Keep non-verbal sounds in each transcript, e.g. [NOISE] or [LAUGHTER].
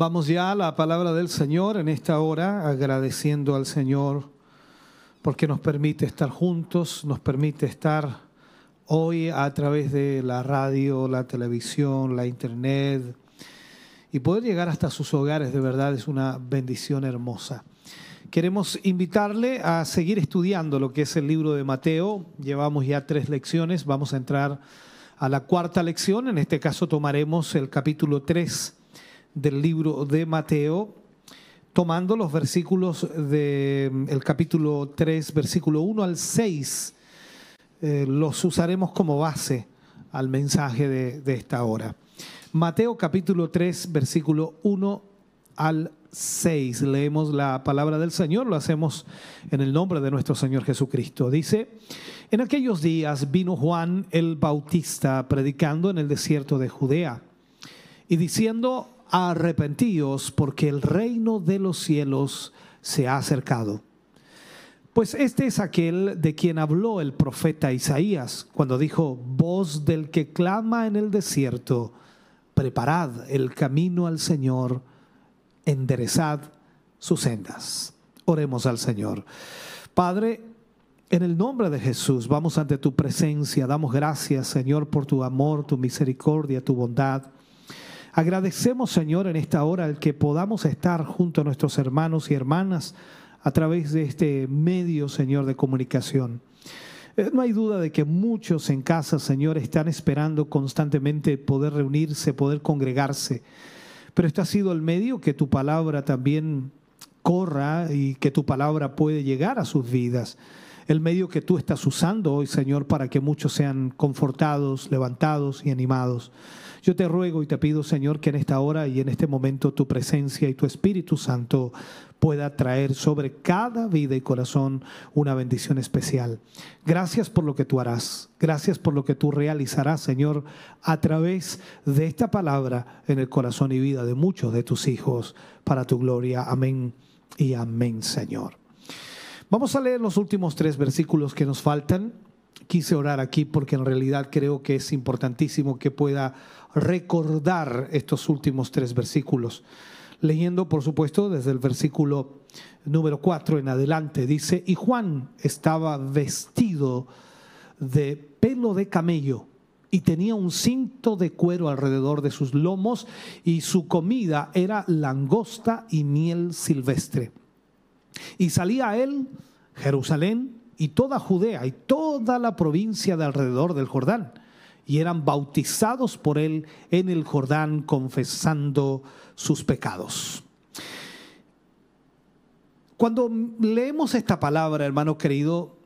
Vamos ya a la palabra del Señor en esta hora, agradeciendo al Señor porque nos permite estar juntos, nos permite estar hoy a través de la radio, la televisión, la internet y poder llegar hasta sus hogares de verdad es una bendición hermosa. Queremos invitarle a seguir estudiando lo que es el libro de Mateo. Llevamos ya tres lecciones, vamos a entrar a la cuarta lección. En este caso tomaremos el capítulo 3 del libro de Mateo, tomando los versículos del el capítulo 3, versículo 1 al 6, eh, los usaremos como base al mensaje de, de esta hora. Mateo capítulo 3, versículo 1 al 6. Leemos la palabra del Señor, lo hacemos en el nombre de nuestro Señor Jesucristo. Dice, en aquellos días vino Juan el Bautista predicando en el desierto de Judea y diciendo, arrepentíos porque el reino de los cielos se ha acercado. Pues este es aquel de quien habló el profeta Isaías cuando dijo, voz del que clama en el desierto, preparad el camino al Señor, enderezad sus sendas. Oremos al Señor. Padre, en el nombre de Jesús, vamos ante tu presencia, damos gracias, Señor, por tu amor, tu misericordia, tu bondad. Agradecemos, Señor, en esta hora el que podamos estar junto a nuestros hermanos y hermanas a través de este medio, Señor, de comunicación. Eh, no hay duda de que muchos en casa, Señor, están esperando constantemente poder reunirse, poder congregarse. Pero este ha sido el medio que tu palabra también corra y que tu palabra puede llegar a sus vidas. El medio que tú estás usando hoy, Señor, para que muchos sean confortados, levantados y animados. Yo te ruego y te pido, Señor, que en esta hora y en este momento tu presencia y tu Espíritu Santo pueda traer sobre cada vida y corazón una bendición especial. Gracias por lo que tú harás. Gracias por lo que tú realizarás, Señor, a través de esta palabra en el corazón y vida de muchos de tus hijos, para tu gloria. Amén y amén, Señor. Vamos a leer los últimos tres versículos que nos faltan. Quise orar aquí porque en realidad creo que es importantísimo que pueda recordar estos últimos tres versículos. Leyendo, por supuesto, desde el versículo número 4 en adelante, dice, y Juan estaba vestido de pelo de camello y tenía un cinto de cuero alrededor de sus lomos y su comida era langosta y miel silvestre. Y salía a él Jerusalén y toda Judea y toda la provincia de alrededor del Jordán y eran bautizados por él en el Jordán confesando sus pecados. Cuando leemos esta palabra, hermano querido,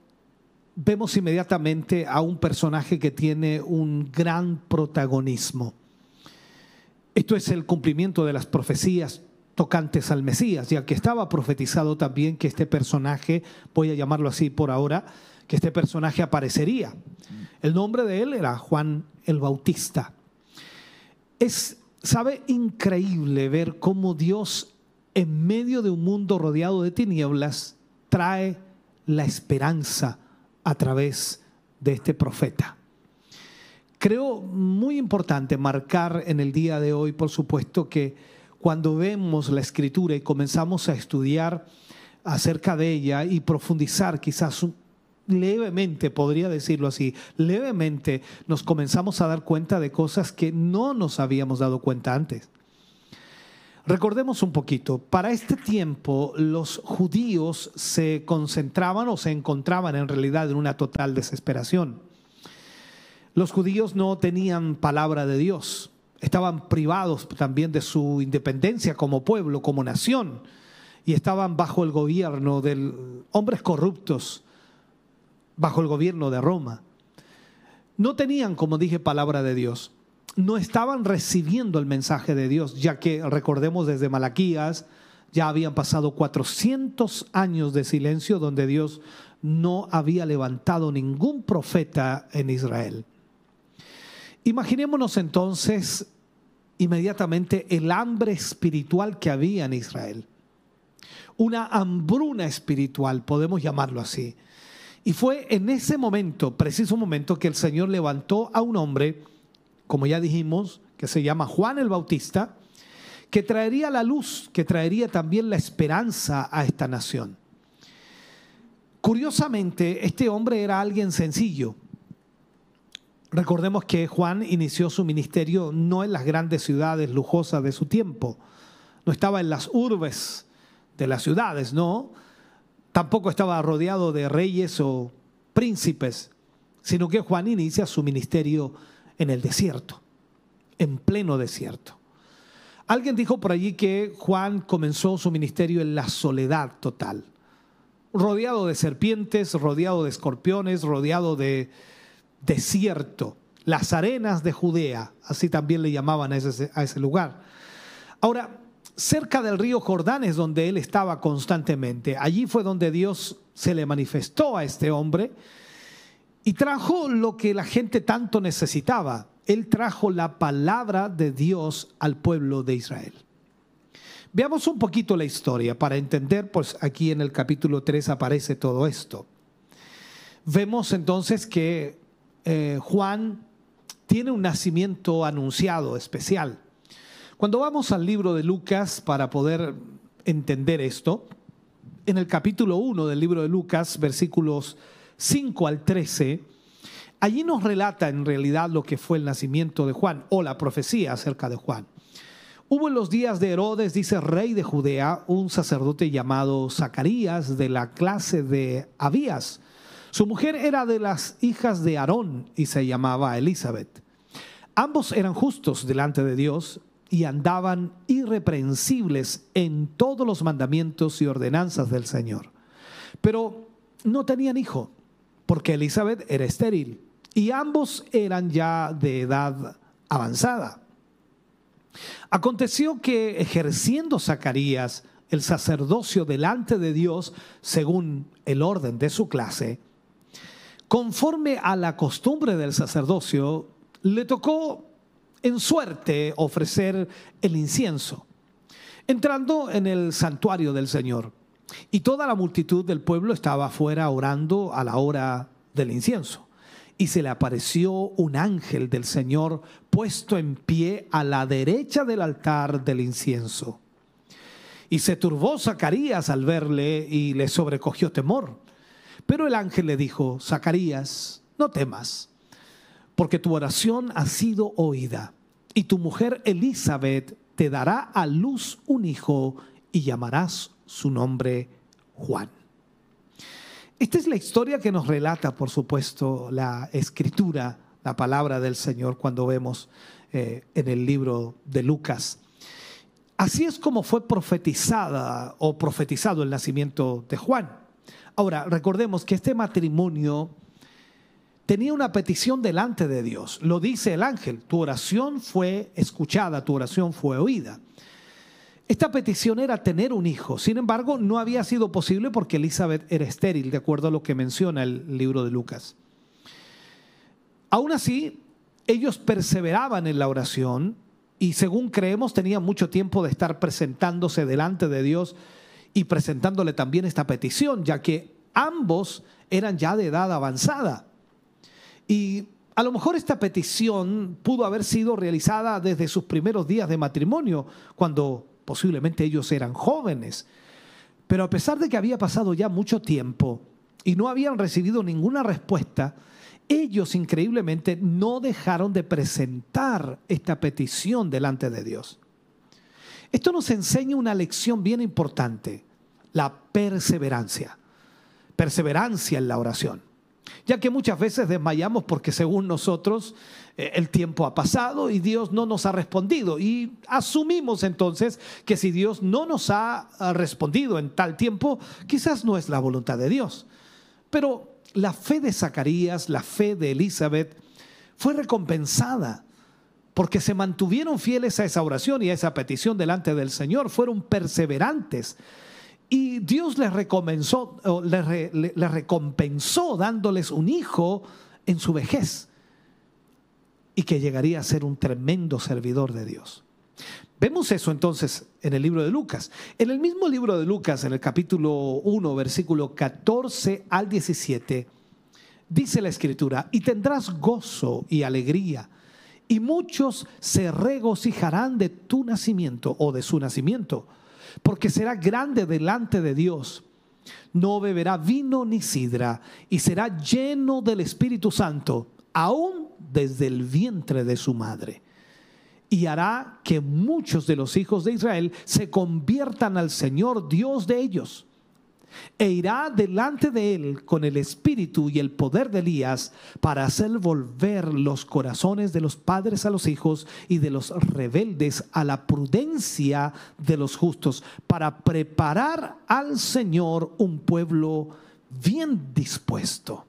vemos inmediatamente a un personaje que tiene un gran protagonismo. Esto es el cumplimiento de las profecías tocantes al Mesías, ya que estaba profetizado también que este personaje, voy a llamarlo así por ahora, que este personaje aparecería. El nombre de él era Juan el Bautista. Es, sabe, increíble ver cómo Dios en medio de un mundo rodeado de tinieblas trae la esperanza a través de este profeta. Creo muy importante marcar en el día de hoy, por supuesto, que cuando vemos la escritura y comenzamos a estudiar acerca de ella y profundizar quizás levemente, podría decirlo así, levemente nos comenzamos a dar cuenta de cosas que no nos habíamos dado cuenta antes. Recordemos un poquito, para este tiempo los judíos se concentraban o se encontraban en realidad en una total desesperación. Los judíos no tenían palabra de Dios, estaban privados también de su independencia como pueblo, como nación, y estaban bajo el gobierno de hombres corruptos bajo el gobierno de Roma. No tenían, como dije, palabra de Dios. No estaban recibiendo el mensaje de Dios, ya que recordemos desde Malaquías, Ya habían pasado 400 años de silencio donde Dios no había levantado ningún profeta en Israel. Imaginémonos entonces inmediatamente el hambre espiritual que había en Israel. Una hambruna espiritual, podemos llamarlo así. Y fue en ese momento, preciso momento, que el Señor levantó a un hombre, como ya dijimos, que se llama Juan el Bautista, que traería la luz, que traería también la esperanza a esta nación. Curiosamente, este hombre era alguien sencillo. Recordemos que Juan inició su ministerio no en las grandes ciudades lujosas de su tiempo, no estaba en las urbes de las ciudades, no, tampoco estaba rodeado de reyes o príncipes, sino que Juan inicia su ministerio en el desierto, en pleno desierto. Alguien dijo por allí que Juan comenzó su ministerio en la soledad total, rodeado de serpientes, rodeado de escorpiones, rodeado de desierto, las arenas de Judea, así también le llamaban a ese, a ese lugar. Ahora, cerca del río Jordán es donde él estaba constantemente. Allí fue donde Dios se le manifestó a este hombre y trajo lo que la gente tanto necesitaba. Él trajo la palabra de Dios al pueblo de Israel. Veamos un poquito la historia para entender, pues aquí en el capítulo 3 aparece todo esto. Vemos entonces que eh, Juan tiene un nacimiento anunciado especial. Cuando vamos al libro de Lucas para poder entender esto, en el capítulo 1 del libro de Lucas, versículos 5 al 13, allí nos relata en realidad lo que fue el nacimiento de Juan o la profecía acerca de Juan. Hubo en los días de Herodes, dice rey de Judea, un sacerdote llamado Zacarías de la clase de Abías. Su mujer era de las hijas de Aarón y se llamaba Elizabeth. Ambos eran justos delante de Dios y andaban irreprensibles en todos los mandamientos y ordenanzas del Señor. Pero no tenían hijo, porque Elizabeth era estéril y ambos eran ya de edad avanzada. Aconteció que ejerciendo Zacarías el sacerdocio delante de Dios, según el orden de su clase, conforme a la costumbre del sacerdocio, le tocó en suerte ofrecer el incienso, entrando en el santuario del Señor. Y toda la multitud del pueblo estaba afuera orando a la hora del incienso. Y se le apareció un ángel del Señor puesto en pie a la derecha del altar del incienso. Y se turbó Zacarías al verle y le sobrecogió temor. Pero el ángel le dijo, Zacarías, no temas porque tu oración ha sido oída, y tu mujer Elizabeth te dará a luz un hijo y llamarás su nombre Juan. Esta es la historia que nos relata, por supuesto, la escritura, la palabra del Señor cuando vemos eh, en el libro de Lucas. Así es como fue profetizada o profetizado el nacimiento de Juan. Ahora, recordemos que este matrimonio tenía una petición delante de Dios. Lo dice el ángel, tu oración fue escuchada, tu oración fue oída. Esta petición era tener un hijo, sin embargo no había sido posible porque Elizabeth era estéril, de acuerdo a lo que menciona el libro de Lucas. Aún así, ellos perseveraban en la oración y según creemos tenían mucho tiempo de estar presentándose delante de Dios y presentándole también esta petición, ya que ambos eran ya de edad avanzada. Y a lo mejor esta petición pudo haber sido realizada desde sus primeros días de matrimonio, cuando posiblemente ellos eran jóvenes. Pero a pesar de que había pasado ya mucho tiempo y no habían recibido ninguna respuesta, ellos increíblemente no dejaron de presentar esta petición delante de Dios. Esto nos enseña una lección bien importante, la perseverancia. Perseverancia en la oración ya que muchas veces desmayamos porque según nosotros eh, el tiempo ha pasado y Dios no nos ha respondido. Y asumimos entonces que si Dios no nos ha respondido en tal tiempo, quizás no es la voluntad de Dios. Pero la fe de Zacarías, la fe de Elizabeth, fue recompensada porque se mantuvieron fieles a esa oración y a esa petición delante del Señor, fueron perseverantes. Y Dios les, recomenzó, les, les recompensó dándoles un hijo en su vejez y que llegaría a ser un tremendo servidor de Dios. Vemos eso entonces en el libro de Lucas. En el mismo libro de Lucas, en el capítulo 1, versículo 14 al 17, dice la escritura, y tendrás gozo y alegría, y muchos se regocijarán de tu nacimiento o de su nacimiento, porque será grande delante de Dios. No beberá vino ni sidra, y será lleno del Espíritu Santo, aún desde el vientre de su madre y hará que muchos de los hijos de Israel se conviertan al Señor Dios de ellos. E irá delante de él con el espíritu y el poder de Elías para hacer volver los corazones de los padres a los hijos y de los rebeldes a la prudencia de los justos, para preparar al Señor un pueblo bien dispuesto.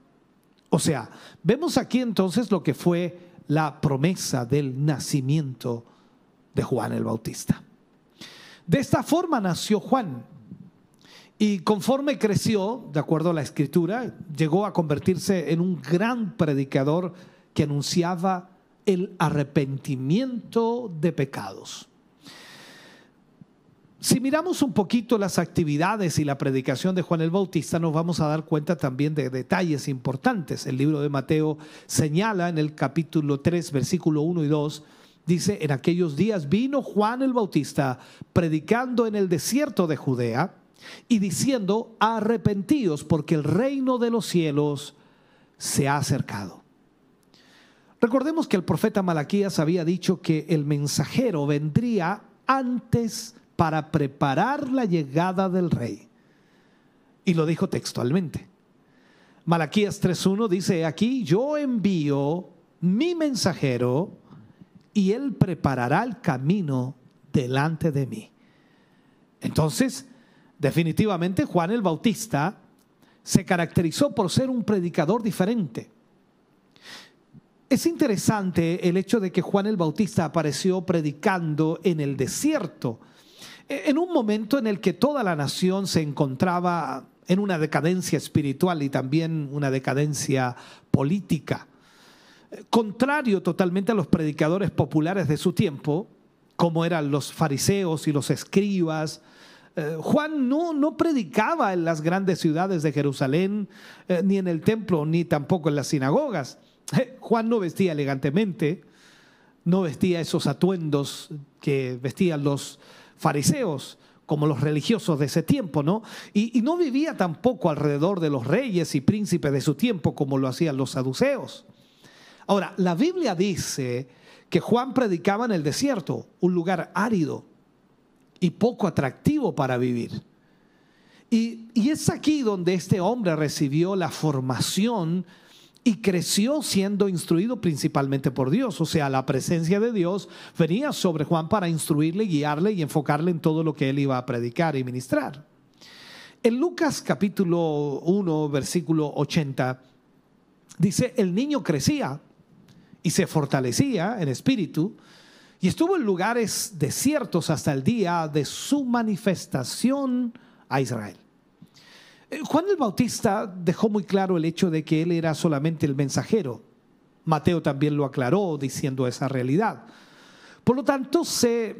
O sea, vemos aquí entonces lo que fue la promesa del nacimiento de Juan el Bautista. De esta forma nació Juan. Y conforme creció, de acuerdo a la escritura, llegó a convertirse en un gran predicador que anunciaba el arrepentimiento de pecados. Si miramos un poquito las actividades y la predicación de Juan el Bautista, nos vamos a dar cuenta también de detalles importantes. El libro de Mateo señala en el capítulo 3, versículo 1 y 2, dice, en aquellos días vino Juan el Bautista predicando en el desierto de Judea y diciendo, arrepentíos porque el reino de los cielos se ha acercado. Recordemos que el profeta Malaquías había dicho que el mensajero vendría antes para preparar la llegada del rey. Y lo dijo textualmente. Malaquías 3.1 dice, aquí yo envío mi mensajero y él preparará el camino delante de mí. Entonces, definitivamente Juan el Bautista se caracterizó por ser un predicador diferente. Es interesante el hecho de que Juan el Bautista apareció predicando en el desierto en un momento en el que toda la nación se encontraba en una decadencia espiritual y también una decadencia política. Contrario totalmente a los predicadores populares de su tiempo, como eran los fariseos y los escribas, eh, Juan no, no, predicaba en las grandes ciudades de Jerusalén, eh, ni en el templo, ni tampoco en las sinagogas. Eh, Juan no vestía elegantemente, no vestía esos atuendos que vestían los, fariseos, como los religiosos de ese tiempo, ¿no? Y, no vivía tampoco alrededor de los reyes y príncipes de su tiempo como lo hacían los saduceos. Ahora, la Biblia dice que Juan predicaba en el desierto, un lugar árido y poco atractivo para vivir. Y, es aquí donde este hombre recibió la formación y creció siendo instruido principalmente por Dios. O sea, la presencia de Dios venía sobre Juan para instruirle, guiarle y enfocarle en todo lo que él iba a predicar y ministrar. En Lucas capítulo 1, versículo 80, dice, el niño crecía y se fortalecía en espíritu y estuvo en lugares desiertos hasta el día de su manifestación a Israel. Eh, Juan el Bautista dejó muy claro el hecho de que él era solamente el mensajero. Mateo también lo aclaró diciendo esa realidad. Por lo tanto, se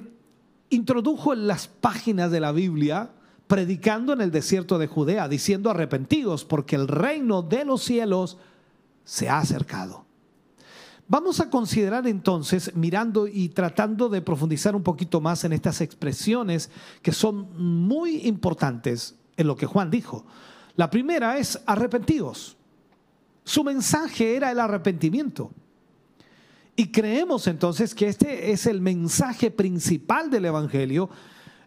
introdujo en las páginas de la Biblia predicando en el desierto de Judea, diciendo arrepentidos porque el reino de los cielos se ha acercado. Vamos a considerar entonces, mirando y tratando de profundizar un poquito más en estas expresiones que son muy importantes en lo que Juan dijo. La primera es arrepentidos. Su mensaje era el arrepentimiento. Y creemos entonces que este es el mensaje principal del Evangelio,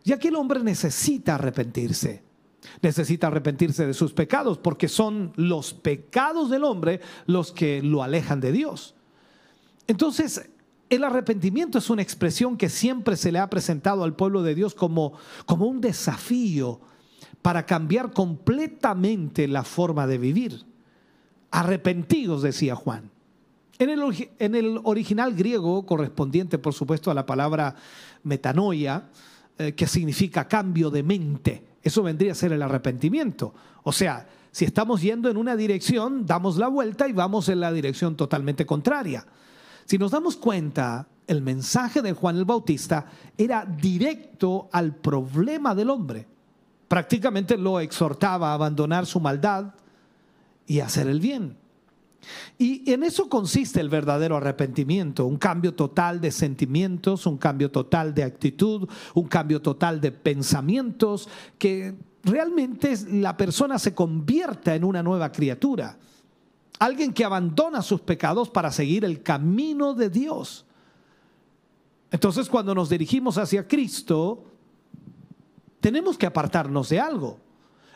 ya que el hombre necesita arrepentirse. Necesita arrepentirse de sus pecados, porque son los pecados del hombre los que lo alejan de Dios. Entonces, el arrepentimiento es una expresión que siempre se le ha presentado al pueblo de Dios como, como un desafío para cambiar completamente la forma de vivir. Arrepentidos, decía Juan. En el, en el, original griego, correspondiente por supuesto a la palabra metanoia, eh, que significa cambio de mente, eso vendría a ser el arrepentimiento. O sea, si estamos yendo en una dirección, damos la vuelta y vamos en la dirección totalmente contraria. Si nos damos cuenta, el mensaje de Juan el Bautista era directo al problema del hombre. Prácticamente lo exhortaba a abandonar su maldad y hacer el bien. Y en eso consiste el verdadero arrepentimiento, un cambio total de sentimientos, un cambio total de actitud, un cambio total de pensamientos, que realmente la persona se convierta en una nueva criatura. Alguien que abandona sus pecados para seguir el camino de Dios. Entonces cuando nos dirigimos hacia Cristo, tenemos que apartarnos de algo.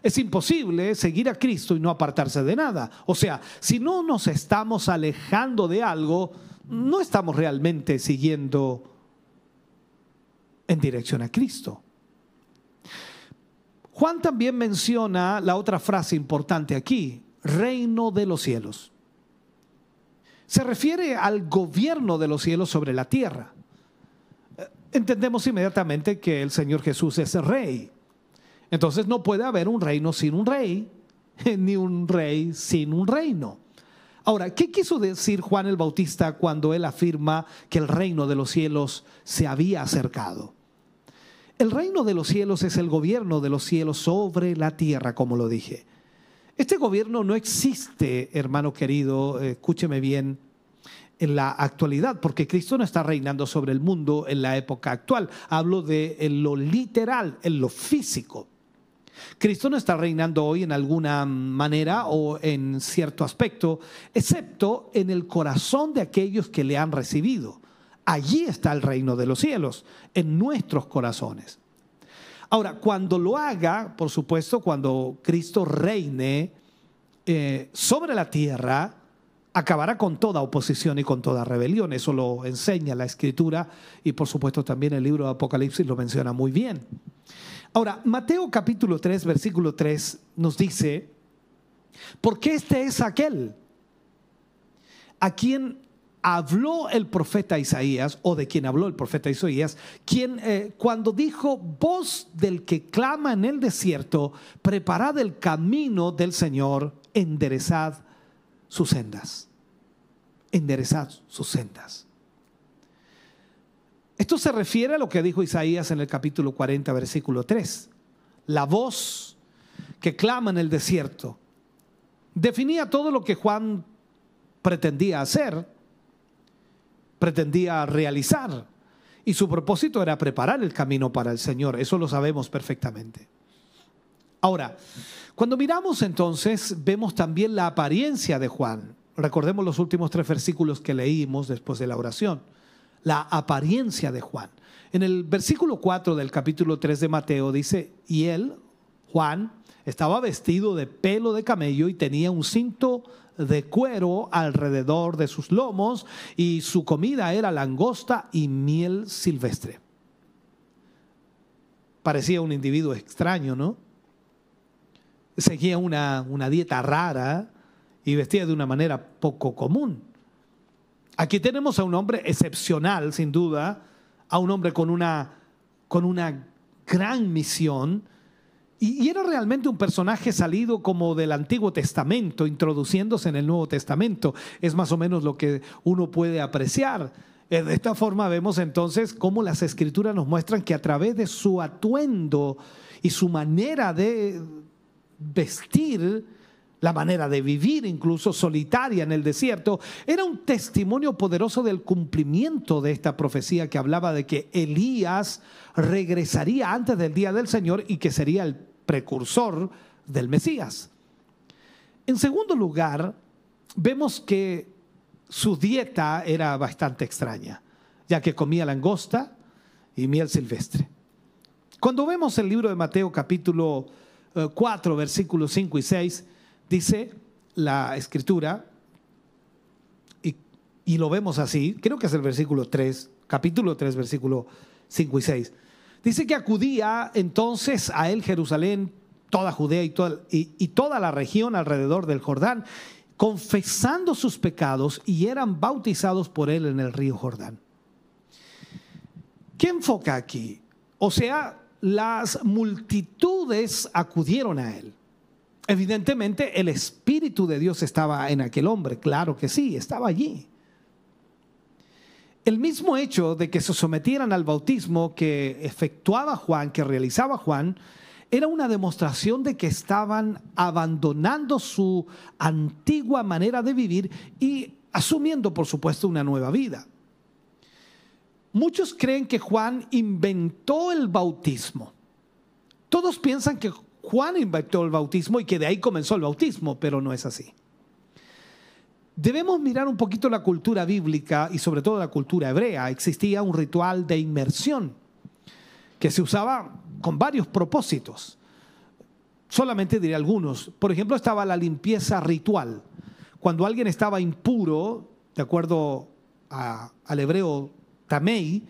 Es imposible seguir a Cristo y no apartarse de nada. O sea, si no nos estamos alejando de algo, no estamos realmente siguiendo en dirección a Cristo. Juan también menciona la otra frase importante aquí, reino de los cielos. Se refiere al gobierno de los cielos sobre la tierra. Entendemos inmediatamente que el Señor Jesús es el rey. Entonces no puede haber un reino sin un rey, [LAUGHS] ni un rey sin un reino. Ahora, ¿qué quiso decir Juan el Bautista cuando él afirma que el reino de los cielos se había acercado? El reino de los cielos es el gobierno de los cielos sobre la tierra, como lo dije. Este gobierno no existe, hermano querido, escúcheme bien, en la actualidad, porque Cristo no está reinando sobre el mundo en la época actual. Hablo de lo literal, en lo físico. Cristo no está reinando hoy en alguna manera o en cierto aspecto, excepto en el corazón de aquellos que le han recibido. Allí está el reino de los cielos, en nuestros corazones. Ahora, cuando lo haga, por supuesto, cuando Cristo reine eh, sobre la tierra, acabará con toda oposición y con toda rebelión. Eso lo enseña la escritura y por supuesto también el libro de Apocalipsis lo menciona muy bien. Ahora, Mateo capítulo 3, versículo 3 nos dice, porque este es aquel a quien habló el profeta Isaías, o de quien habló el profeta Isaías, quien eh, cuando dijo, voz del que clama en el desierto, preparad el camino del Señor, enderezad sus sendas. Enderezad sus sendas. Esto se refiere a lo que dijo Isaías en el capítulo 40, versículo 3. La voz que clama en el desierto definía todo lo que Juan pretendía hacer pretendía realizar. Y su propósito era preparar el camino para el Señor. Eso lo sabemos perfectamente. Ahora, cuando miramos entonces, vemos también la apariencia de Juan. Recordemos los últimos tres versículos que leímos después de la oración. La apariencia de Juan. En el versículo 4 del capítulo 3 de Mateo dice, y él, Juan, estaba vestido de pelo de camello y tenía un cinto de cuero alrededor de sus lomos y su comida era langosta y miel silvestre. Parecía un individuo extraño, ¿no? Seguía una, una dieta rara y vestía de una manera poco común. Aquí tenemos a un hombre excepcional, sin duda, a un hombre con una, con una gran misión, y, era realmente un personaje salido como del Antiguo Testamento, introduciéndose en el Nuevo Testamento. Es más o menos lo que uno puede apreciar. Eh, de esta forma vemos entonces cómo las escrituras nos muestran que a través de su atuendo y su manera de vestir, la manera de vivir incluso solitaria en el desierto, era un testimonio poderoso del cumplimiento de esta profecía que hablaba de que Elías regresaría antes del día del Señor y que sería el precursor del Mesías. En segundo lugar, vemos que su dieta era bastante extraña, ya que comía langosta y miel silvestre. Cuando vemos el libro de Mateo capítulo 4, eh, versículos 5 y 6, dice la escritura, y, y, lo vemos así, creo que es el versículo 3, capítulo 3, versículo 5 y 6. Dice que acudía entonces a él Jerusalén, toda Judea y toda, y, toda la región alrededor del Jordán, confesando sus pecados y eran bautizados por él en el río Jordán. ¿Qué enfoca aquí? O sea, las multitudes acudieron a él. Evidentemente el Espíritu de Dios estaba en aquel hombre, claro que sí, estaba allí. El mismo hecho de que se sometieran al bautismo que efectuaba Juan, que realizaba Juan, era una demostración de que estaban abandonando su antigua manera de vivir y asumiendo, por supuesto, una nueva vida. Muchos creen que Juan inventó el bautismo. Todos piensan que Juan inventó el bautismo y que de ahí comenzó el bautismo, pero no es así. Debemos mirar un poquito la cultura bíblica y sobre todo la cultura hebrea. Existía un ritual de inmersión que se usaba con varios propósitos. Solamente diré algunos. Por ejemplo, estaba la limpieza ritual. Cuando alguien estaba impuro, de acuerdo al hebreo tamei,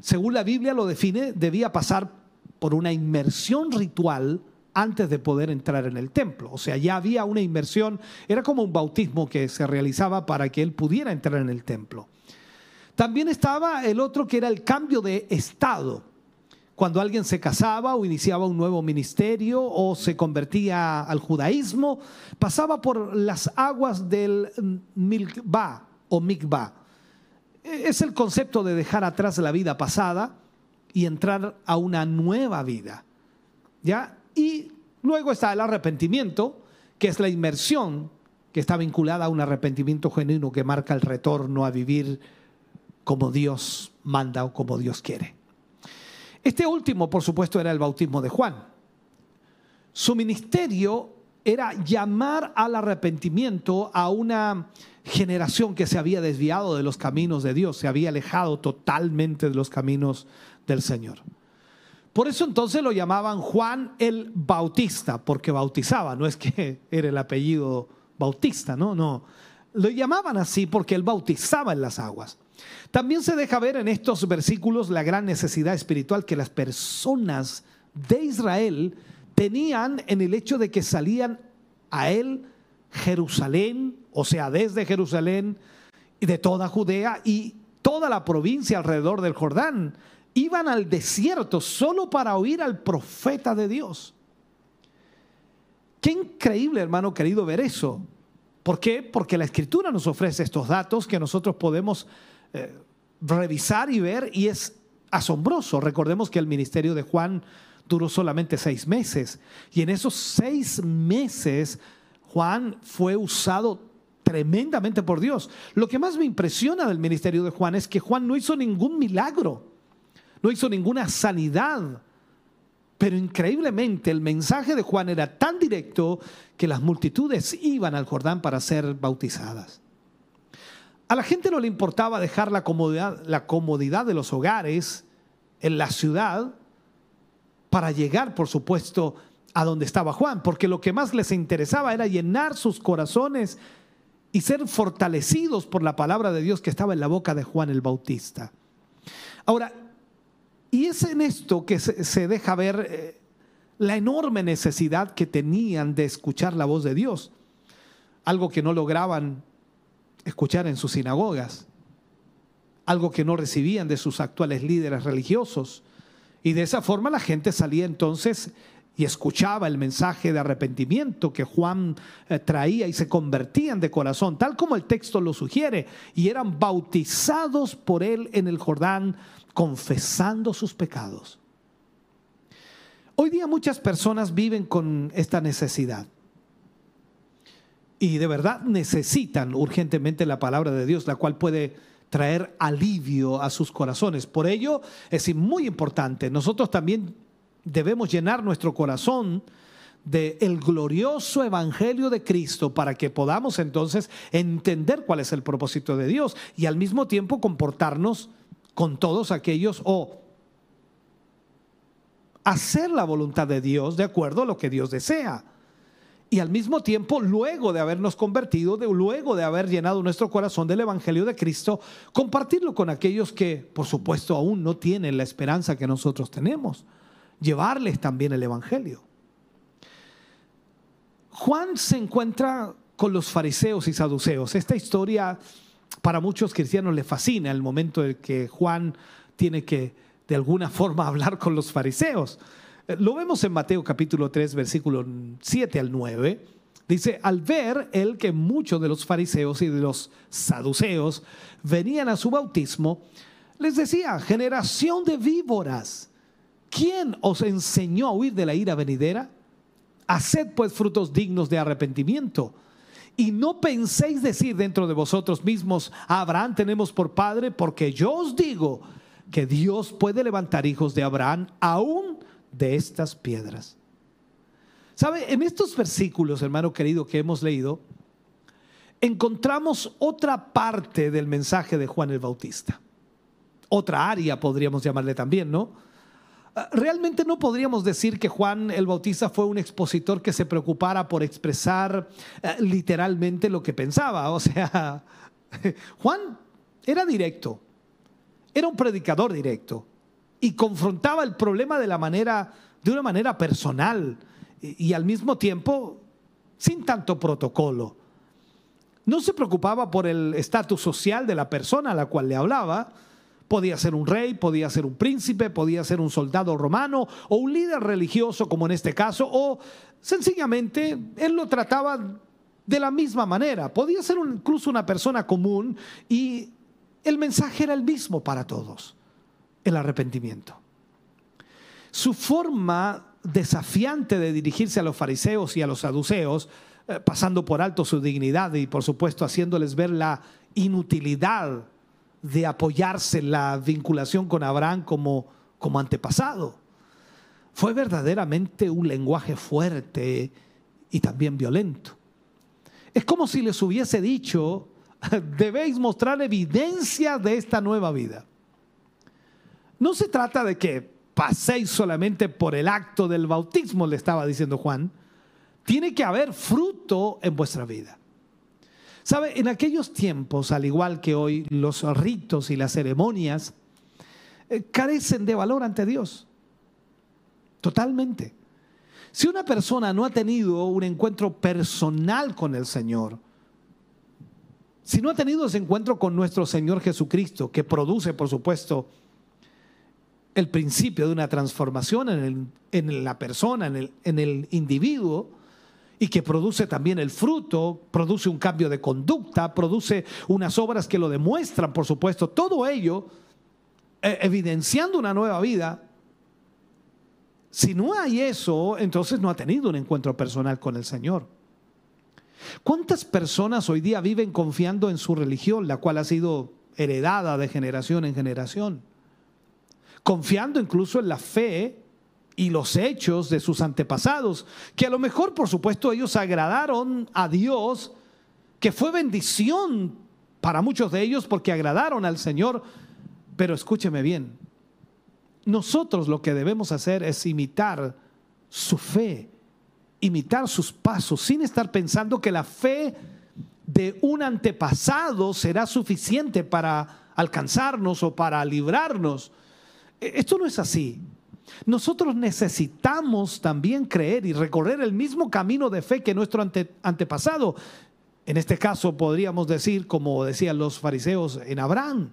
según la Biblia lo define, debía pasar por una inmersión ritual antes de poder entrar en el templo. O sea, ya había una inmersión, era como un bautismo que se realizaba para que él pudiera entrar en el templo. También estaba el otro que era el cambio de estado. Cuando alguien se casaba o iniciaba un nuevo ministerio o se convertía al judaísmo, pasaba por las aguas del Milkba o Mikba. Es el concepto de dejar atrás la vida pasada y entrar a una nueva vida. ¿Ya? Y luego está el arrepentimiento, que es la inmersión que está vinculada a un arrepentimiento genuino que marca el retorno a vivir como Dios manda o como Dios quiere. Este último, por supuesto, era el bautismo de Juan. Su ministerio era llamar al arrepentimiento a una generación que se había desviado de los caminos de Dios, se había alejado totalmente de los caminos del Señor. Por eso entonces lo llamaban Juan el Bautista, porque bautizaba, no es que [LAUGHS] era el apellido Bautista, no, no. Lo llamaban así porque él bautizaba en las aguas. También se deja ver en estos versículos la gran necesidad espiritual que las personas de Israel tenían en el hecho de que salían a él Jerusalén, o sea, desde Jerusalén y de toda Judea y toda la provincia alrededor del Jordán iban al desierto solo para oír al profeta de Dios. Qué increíble, hermano querido, ver eso. ¿Por qué? Porque la escritura nos ofrece estos datos que nosotros podemos eh, revisar y ver y es asombroso. Recordemos que el ministerio de Juan duró solamente seis meses y en esos seis meses Juan fue usado tremendamente por Dios. Lo que más me impresiona del ministerio de Juan es que Juan no hizo ningún milagro no hizo ninguna sanidad. Pero increíblemente el mensaje de Juan era tan directo que las multitudes iban al Jordán para ser bautizadas. A la gente no le importaba dejar la comodidad, la comodidad de los hogares en la ciudad para llegar, por supuesto, a donde estaba Juan, porque lo que más les interesaba era llenar sus corazones y ser fortalecidos por la palabra de Dios que estaba en la boca de Juan el Bautista. Ahora, y es en esto que se, deja ver eh, la enorme necesidad que tenían de escuchar la voz de Dios, algo que no lograban escuchar en sus sinagogas, algo que no recibían de sus actuales líderes religiosos. Y de esa forma la gente salía entonces y escuchaba el mensaje de arrepentimiento que Juan eh, traía y se convertían de corazón, tal como el texto lo sugiere, y eran bautizados por él en el Jordán confesando sus pecados. Hoy día muchas personas viven con esta necesidad y de verdad necesitan urgentemente la palabra de Dios, la cual puede traer alivio a sus corazones. Por ello es muy importante, nosotros también debemos llenar nuestro corazón del el glorioso evangelio de Cristo para que podamos entonces entender cuál es el propósito de Dios y al mismo tiempo comportarnos con todos aquellos o hacer la voluntad de Dios de acuerdo a lo que Dios desea. Y al mismo tiempo, luego de habernos convertido, luego de haber llenado nuestro corazón del Evangelio de Cristo, compartirlo con aquellos que, por supuesto, aún no tienen la esperanza que nosotros tenemos. Llevarles también el Evangelio. Juan se encuentra con los fariseos y saduceos. Esta historia para muchos cristianos le fascina el momento en que Juan tiene que de alguna [LAUGHS] forma hablar con los fariseos. Eh, lo vemos en Mateo capítulo 3, versículo 7 al 9. Dice, al ver él que muchos de los fariseos y de los saduceos venían a su bautismo, les decía, generación de víboras, ¿quién os enseñó a huir de la ira venidera? Haced pues frutos dignos de arrepentimiento. Y no penséis decir dentro de vosotros mismos, Abraham tenemos por padre, porque yo os digo que Dios puede levantar hijos de Abraham aún de estas piedras. ¿Sabe? En estos versículos, hermano querido, que hemos leído, encontramos otra parte del mensaje de Juan el Bautista. Otra área podríamos llamarle también, ¿no? Ah, realmente no podríamos decir que Juan el Bautista fue un expositor que se preocupara por expresar eh, literalmente lo que pensaba. O sea, [LAUGHS] Juan era directo, era un predicador directo y confrontaba el problema de la manera de una manera personal y, al mismo tiempo sin tanto protocolo. No se preocupaba por el estatus social de la persona a la cual le hablaba. Podía ser un rey, podía ser un príncipe, podía ser un soldado romano o un líder religioso como en este caso, o sencillamente él lo trataba de la misma manera. Podía ser incluso una persona común y el mensaje era el mismo para todos, el arrepentimiento. Su forma desafiante de dirigirse a los fariseos y a los saduceos, eh, pasando por alto su dignidad y por supuesto haciéndoles ver la inutilidad de apoyarse la vinculación con Abraham como, como antepasado. Fue verdaderamente un lenguaje fuerte y también violento. Es como si les hubiese dicho, [LAUGHS] debéis mostrar evidencia de esta nueva vida. No se trata de que paséis solamente por el acto del bautismo, le estaba diciendo Juan. Tiene que haber fruto en vuestra vida. ¿Sabe? En aquellos tiempos, al igual que hoy, los ritos y las ceremonias eh, carecen de valor ante Dios. Totalmente. Si una persona no ha tenido un encuentro personal con el Señor, si no ha tenido ese encuentro con nuestro Señor Jesucristo, que produce, por supuesto, el principio de una transformación en, la persona, en el, en el individuo, y que produce también el fruto, produce un cambio de conducta, produce unas obras que lo demuestran, por supuesto, todo ello eh, evidenciando una nueva vida. Si no hay eso, entonces no ha tenido un encuentro personal con el Señor. ¿Cuántas personas hoy día viven confiando en su religión, la cual ha sido heredada de generación en generación? confiando incluso en la fe y los hechos de sus antepasados, que a lo mejor, por supuesto, ellos agradaron a Dios, que fue bendición para muchos de ellos porque agradaron al Señor, pero escúcheme bien, nosotros lo que debemos hacer es imitar su fe, imitar sus pasos, sin estar pensando que la fe de un antepasado será suficiente para alcanzarnos o para librarnos. E-, esto no es así. Nosotros necesitamos también creer y recorrer el mismo camino de fe que nuestro antepasado. En este caso podríamos decir, como decían los fariseos, en Abraham.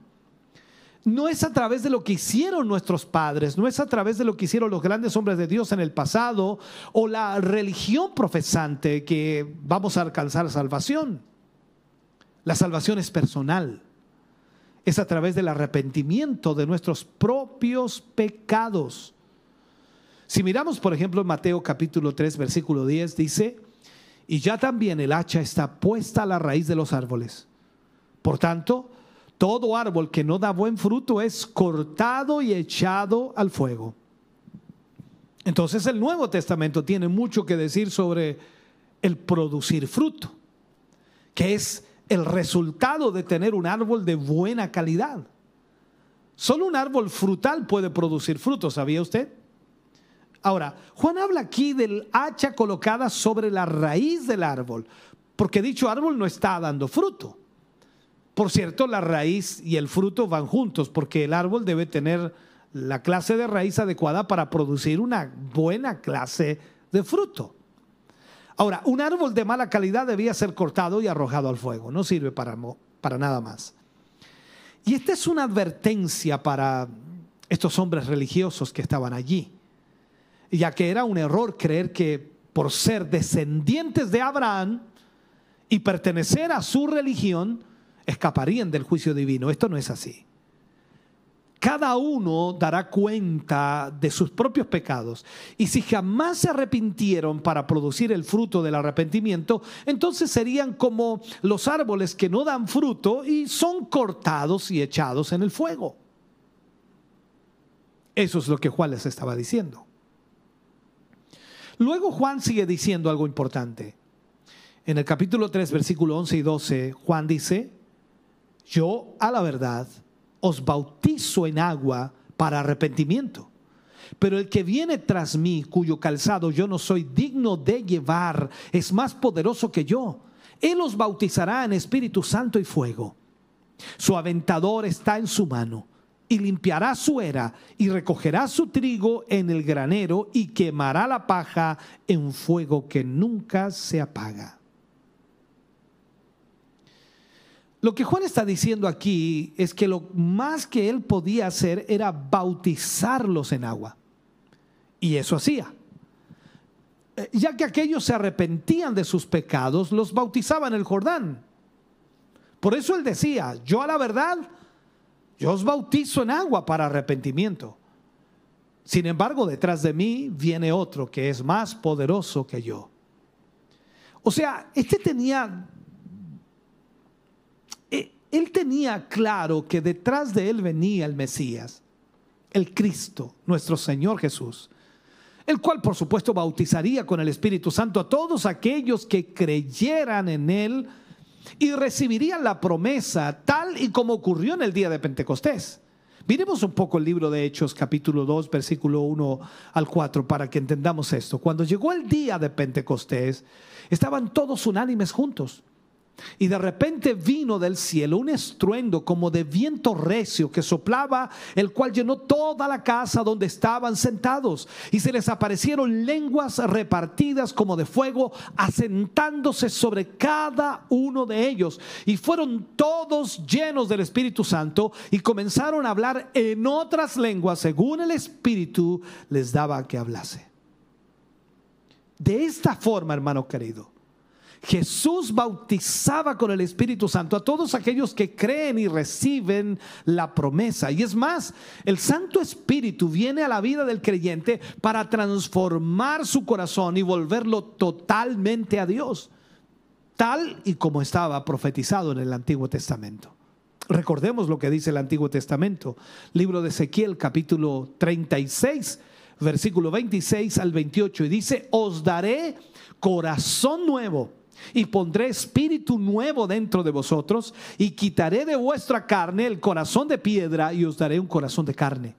No es a través de lo que hicieron nuestros padres, no es a través de lo que hicieron los grandes hombres de Dios en el pasado o la religión profesante que vamos a alcanzar salvación. La salvación es personal es a través del arrepentimiento de nuestros propios pecados. Si miramos, por ejemplo, en Mateo capítulo 3, versículo 10, dice, y ya también el hacha está puesta a la raíz de los árboles. Por tanto, todo árbol que no da buen fruto es cortado y echado al fuego. Entonces el Nuevo Testamento tiene mucho que decir sobre el producir fruto, que es el resultado de tener un árbol de buena calidad. Solo un árbol frutal puede producir frutos, ¿sabía usted? Ahora, Juan habla aquí del hacha colocada sobre la raíz del árbol, porque dicho árbol no está dando fruto. Por cierto, la raíz y el fruto van juntos, porque el árbol debe tener la clase de raíz adecuada para producir una buena clase de fruto. Ahora, un árbol de mala calidad debía ser cortado y arrojado al fuego, no sirve para, para nada más. Y esta es una advertencia para estos hombres religiosos que estaban allí, ya que era un error creer que por ser descendientes de Abraham y pertenecer a su religión, escaparían del juicio divino. Esto no es así. Cada uno dará cuenta de sus propios pecados. Y si jamás se arrepintieron para producir el fruto del arrepentimiento, entonces serían como los árboles que no dan fruto y son cortados y echados en el fuego. Eso es lo que Juan les estaba diciendo. Luego Juan sigue diciendo algo importante. En el capítulo 3, versículo 11 y 12, Juan dice, yo a la verdad os bautizo en agua para arrepentimiento. Pero el que viene tras mí, cuyo calzado yo no soy digno de llevar, es más poderoso que yo. Él os bautizará en Espíritu Santo y fuego. Su aventador está en su mano y limpiará su era y recogerá su trigo en el granero y quemará la paja en fuego que nunca se apaga. Lo que Juan está diciendo aquí es que lo más que él podía hacer era bautizarlos en agua. Y eso hacía. Eh, ya que aquellos se arrepentían de sus pecados, los bautizaban en el Jordán. Por eso él decía, yo a la verdad, yo os bautizo en agua para arrepentimiento. Sin embargo, detrás de mí viene otro que es más poderoso que yo. O sea, este tenía él tenía claro que detrás de él venía el Mesías, el Cristo, nuestro Señor Jesús, el cual por supuesto bautizaría con el Espíritu Santo a todos aquellos que creyeran en él y recibirían la promesa tal y como ocurrió en el día de Pentecostés. Miremos un poco el libro de Hechos capítulo 2 versículo 1 al 4 para que entendamos esto. Cuando llegó el día de Pentecostés, estaban todos unánimes juntos. Y de repente vino del cielo un estruendo como de viento recio que soplaba, el cual llenó toda la casa donde estaban sentados. Y se les aparecieron lenguas repartidas como de fuego, asentándose sobre cada uno de ellos. Y fueron todos llenos del Espíritu Santo y comenzaron a hablar en otras lenguas según el Espíritu les daba que hablase. De esta forma, hermano querido Jesús bautizaba con el Espíritu Santo a todos aquellos que creen y reciben la promesa. Y es más, el Santo Espíritu viene a la vida del creyente para transformar su corazón y volverlo totalmente a Dios, tal y como estaba profetizado en el Antiguo Testamento. Recordemos lo que dice el Antiguo Testamento, libro de Ezequiel capítulo 36, versículo 26 al 28, y dice, os daré corazón nuevo y pondré espíritu nuevo dentro de vosotros y quitaré de vuestra carne el corazón de piedra y os daré un corazón de carne.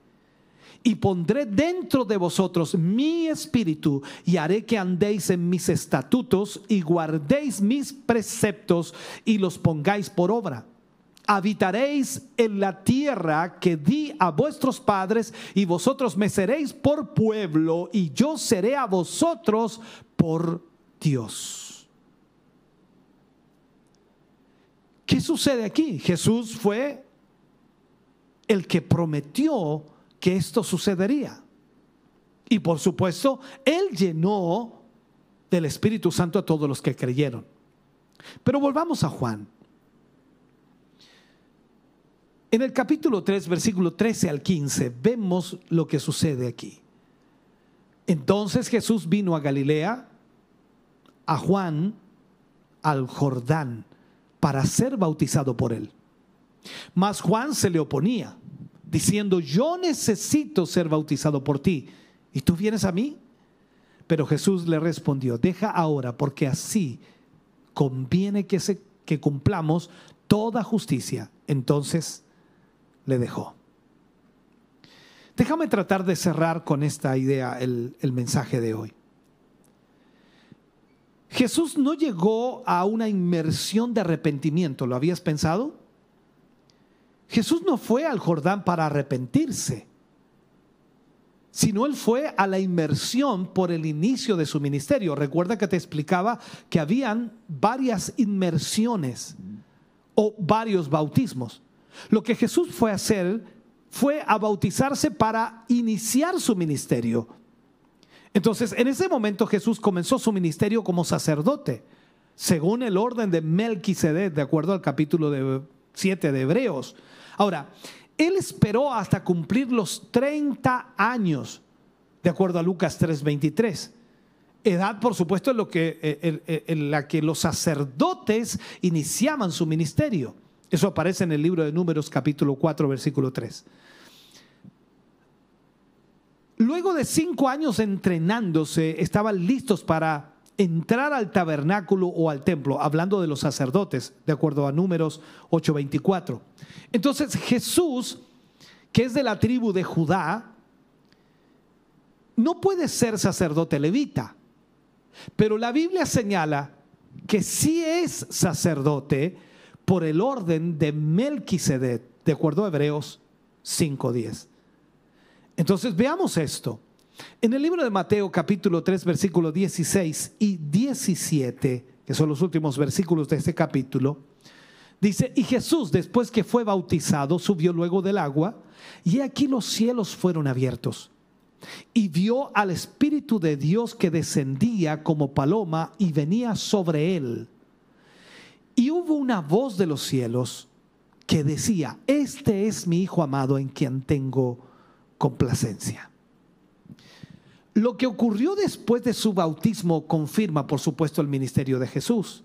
Y pondré dentro de vosotros mi espíritu y haré que andéis en mis estatutos y guardéis mis preceptos y los pongáis por obra. Habitaréis en la tierra que di a vuestros padres y vosotros me seréis por pueblo y yo seré a vosotros por Dios. ¿Qué sucede aquí? Jesús fue el que prometió que esto sucedería. Y por supuesto, Él llenó del Espíritu Santo a todos los que creyeron. Pero volvamos a Juan. En el capítulo 3, versículo 13 al 15, vemos lo que sucede aquí. Entonces Jesús vino a Galilea, a Juan, al Jordán para ser bautizado por él. Mas Juan se le oponía, diciendo, yo necesito ser bautizado por ti, ¿y tú vienes a mí? Pero Jesús le respondió, deja ahora, porque así conviene que, se, que cumplamos toda justicia. Entonces le dejó. Déjame tratar de cerrar con esta idea el, el mensaje de hoy. Jesús no llegó a una inmersión de arrepentimiento, ¿lo habías pensado? Jesús no fue al Jordán para arrepentirse, sino él fue a la inmersión por el inicio de su ministerio. Recuerda que te explicaba que habían varias inmersiones o varios bautismos. Lo que Jesús fue a hacer fue a bautizarse para iniciar su ministerio. Entonces, en ese momento Jesús comenzó su ministerio como sacerdote, según el orden de Melquisedec, de acuerdo al capítulo 7 de Hebreos. Ahora, él esperó hasta cumplir los 30 años, de acuerdo a Lucas 3:23. Edad, por supuesto, en, lo que, eh, eh, en la que los sacerdotes iniciaban su ministerio. Eso aparece en el libro de Números capítulo 4, versículo 3. Luego de cinco años entrenándose, estaban listos para entrar al tabernáculo o al templo, hablando de los sacerdotes, de acuerdo a números 8:24. Entonces Jesús, que es de la tribu de Judá, no puede ser sacerdote levita, pero la Biblia señala que sí es sacerdote por el orden de Melquisedec, de acuerdo a Hebreos 5:10. Entonces veamos esto. En el libro de Mateo capítulo 3 versículos 16 y 17, que son los últimos versículos de este capítulo, dice, y Jesús después que fue bautizado subió luego del agua, y aquí los cielos fueron abiertos. Y vio al Espíritu de Dios que descendía como paloma y venía sobre él. Y hubo una voz de los cielos que decía, este es mi Hijo amado en quien tengo complacencia. Lo que ocurrió después de su bautismo confirma, por supuesto, el ministerio de Jesús.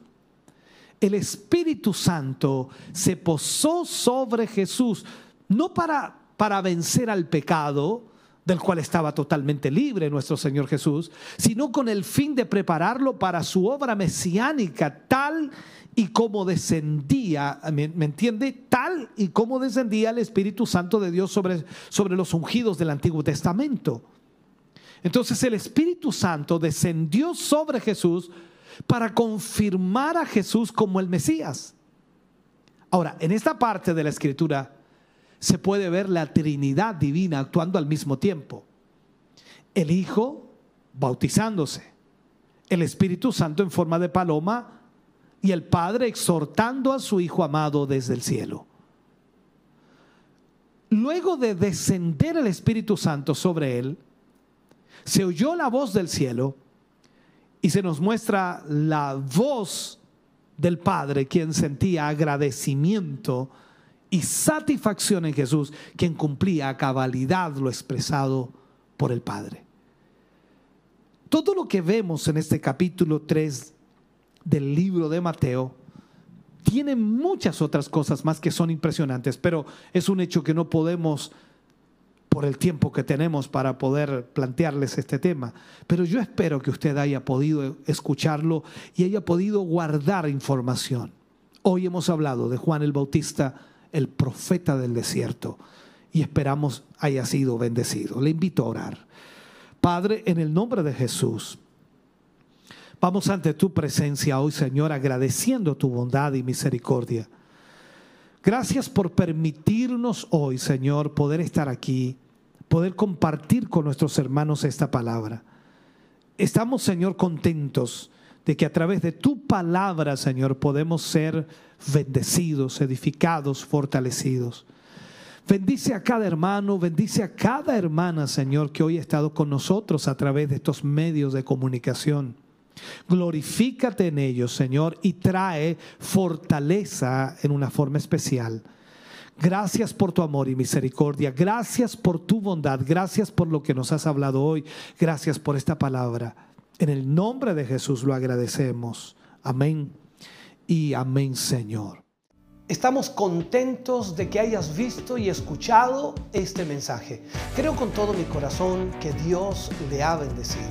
El Espíritu Santo se posó sobre Jesús, no para, para vencer al pecado, del cual estaba totalmente libre nuestro Señor Jesús, sino con el fin de prepararlo para su obra mesiánica, tal y como descendía, ¿me, entiende? Tal y como descendía el Espíritu Santo de Dios sobre, sobre los ungidos del Antiguo Testamento. Entonces el Espíritu Santo descendió sobre Jesús para confirmar a Jesús como el Mesías. Ahora, en esta parte de la escritura se puede ver la Trinidad divina actuando al mismo tiempo. El Hijo bautizándose, el Espíritu Santo en forma de paloma y el Padre exhortando a su Hijo amado desde el cielo. Luego de descender el Espíritu Santo sobre él, se oyó la voz del cielo y se nos muestra la voz del Padre, quien sentía agradecimiento y satisfacción en Jesús, quien cumplía a cabalidad lo expresado por el Padre. Todo lo que vemos en este capítulo 3 del libro de Mateo tiene muchas otras cosas más que son impresionantes, pero es un hecho que no podemos por el tiempo que tenemos para poder plantearles este tema. Pero yo espero que usted haya podido escucharlo y haya podido guardar información. Hoy hemos hablado de Juan el Bautista, el profeta del desierto, y esperamos haya sido bendecido. Le invito a orar. Padre, en el nombre de Jesús, vamos ante tu presencia hoy, Señor, agradeciendo tu bondad y misericordia. Gracias por permitirnos hoy, Señor, poder estar aquí poder compartir con nuestros hermanos esta palabra. Estamos, Señor, contentos de que a través de tu palabra, Señor, podemos ser bendecidos, edificados, fortalecidos. Bendice a cada hermano, bendice a cada hermana, Señor, que hoy ha estado con nosotros a través de estos medios de comunicación. Glorifícate en ellos, Señor, y trae fortaleza en una forma especial. Gracias por tu amor y misericordia. Gracias por tu bondad. Gracias por lo que nos has hablado hoy. Gracias por esta palabra. En el nombre de Jesús lo agradecemos. Amén y amén, Señor. Estamos contentos de que hayas visto y escuchado este mensaje. Creo con todo mi corazón que Dios le ha bendecido.